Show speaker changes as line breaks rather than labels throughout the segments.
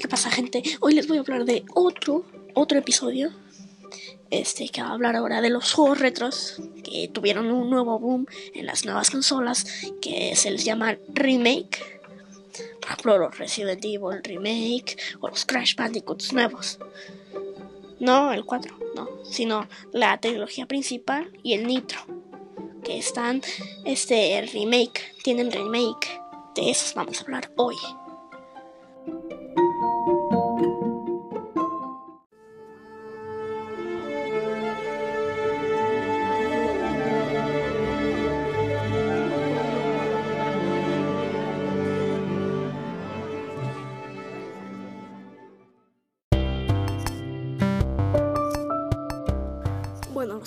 ¿qué pasa gente? Hoy les voy a hablar de otro, otro episodio. Este, que va a hablar ahora de los juegos retros que tuvieron un nuevo boom en las nuevas consolas, que se les llama remake. Por ejemplo, los Resident Evil remake o los Crash Bandicoots nuevos. No el 4, no, sino la tecnología principal y el Nitro. Que están, este, remake, tienen remake. De esos vamos a hablar hoy.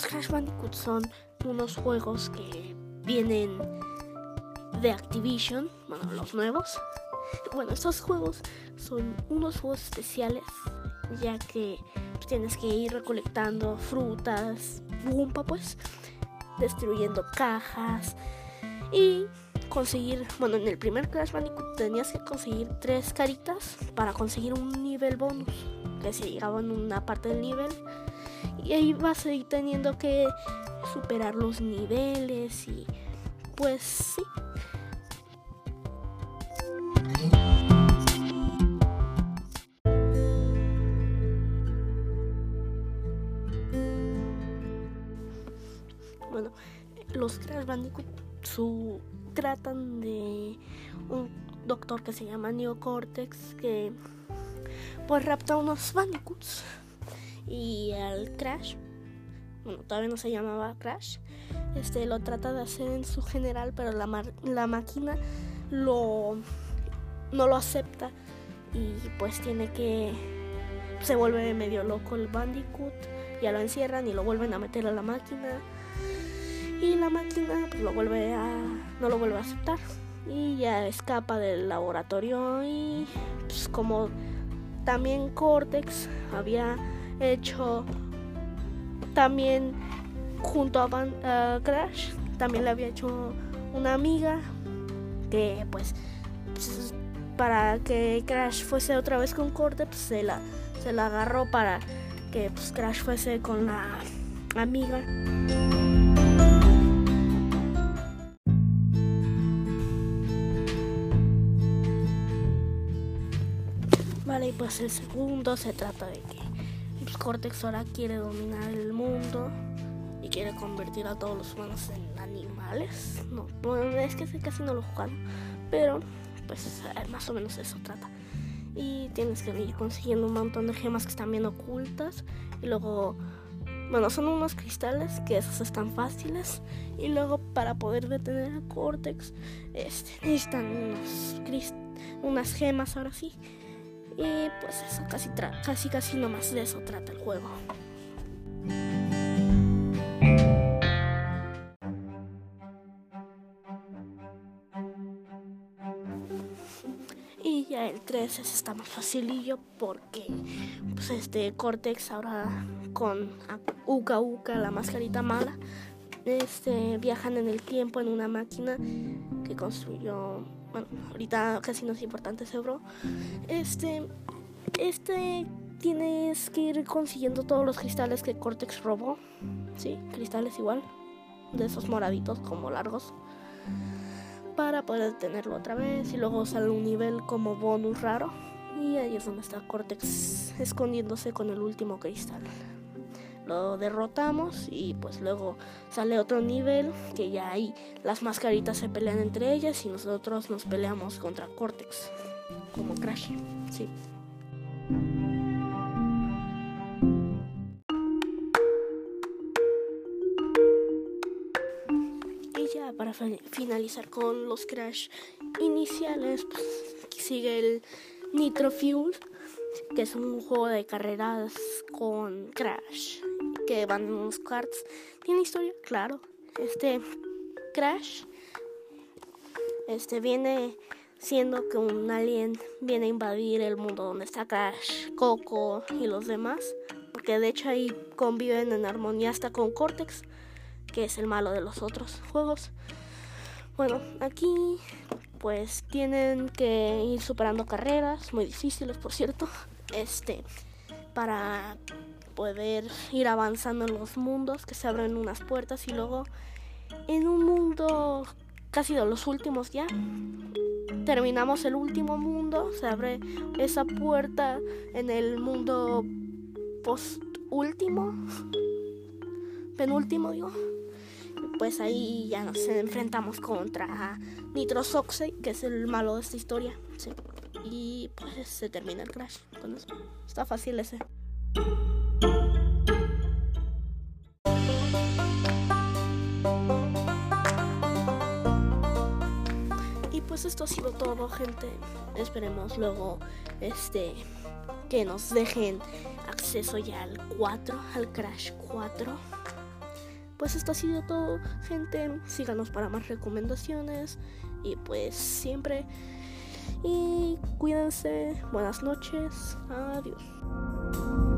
Los Crash Bandicoot son unos juegos que vienen de Activision, bueno, los nuevos. Bueno, estos juegos son unos juegos especiales, ya que tienes que ir recolectando frutas, bumpa, pues, destruyendo cajas y conseguir, bueno, en el primer Crash Bandicoot tenías que conseguir tres caritas para conseguir un nivel bonus, que se llegaba en una parte del nivel y ahí vas a ir teniendo que superar los niveles y pues sí. Bueno, los Crash Bandicoot su, tratan de un doctor que se llama Neocortex que pues rapta unos Bandicoots y al Crash, bueno, todavía no se llamaba Crash, este lo trata de hacer en su general, pero la, la máquina lo no lo acepta y pues tiene que se vuelve medio loco el Bandicoot, ya lo encierran y lo vuelven a meter a la máquina y la máquina pues lo vuelve a no lo vuelve a aceptar y ya escapa del laboratorio y pues como también Cortex había hecho también junto a, Crash también le había hecho una amiga que pues, para que Crash fuese otra vez con Cortex pues, se la se la agarró para que pues, Crash fuese con la amiga. Vale, y pues el segundo se trata de que Cortex ahora quiere dominar el mundo y quiere convertir a todos los humanos en animales. No, bueno, es que casi no lo jugaron, pero pues eh, más o menos eso trata. Y tienes que ir consiguiendo un montón de gemas que están bien ocultas. Y luego, bueno, son unos cristales que esos están fáciles. Y luego para poder detener a Cortex, este, necesitan unos unas gemas ahora sí. Y pues eso, casi, casi, casi nomás de eso trata el juego. Y ya el 3 está más facilillo porque pues este Cortex ahora con Uka Uka, la mascarita mala, este viajan en el tiempo en una máquina que construyó bueno, ahorita casi no es importante ese bro. Este, este tienes que ir consiguiendo todos los cristales que Cortex robó. Sí, cristales igual, de esos moraditos como largos. Para poder detenerlo otra vez y luego sale un nivel como bonus raro. Y ahí es donde está Cortex escondiéndose con el último cristal lo derrotamos y pues luego sale otro nivel que ya ahí las mascaritas se pelean entre ellas y nosotros nos peleamos contra Cortex como Crash, sí. Y ya para finalizar con los Crash iniciales, pues sigue el Nitro Fuel, que es un juego de carreras con Crash que van en unos karts. ¿Tiene historia? Claro. Este Crash este viene siendo que un alien viene a invadir el mundo donde está Crash, Coco y los demás, porque de hecho ahí conviven en armonía hasta con Cortex, que es el malo de los otros juegos. Bueno, aquí pues tienen que ir superando carreras, muy difíciles por cierto, este, para poder ir avanzando en los mundos, que se abren unas puertas y luego en un mundo casi de los últimos ya. Terminamos el último mundo, se abre esa puerta en el mundo post último, penúltimo digo. Pues ahí ya nos enfrentamos contra Nitrosoxe, que es el malo de esta historia. Y pues se termina el crash. está fácil ese. Esto ha sido todo, gente. Esperemos luego este que nos dejen acceso ya al 4, al Crash 4. Pues esto ha sido todo, gente. Síganos para más recomendaciones y pues siempre y cuídense. Buenas noches. Adiós.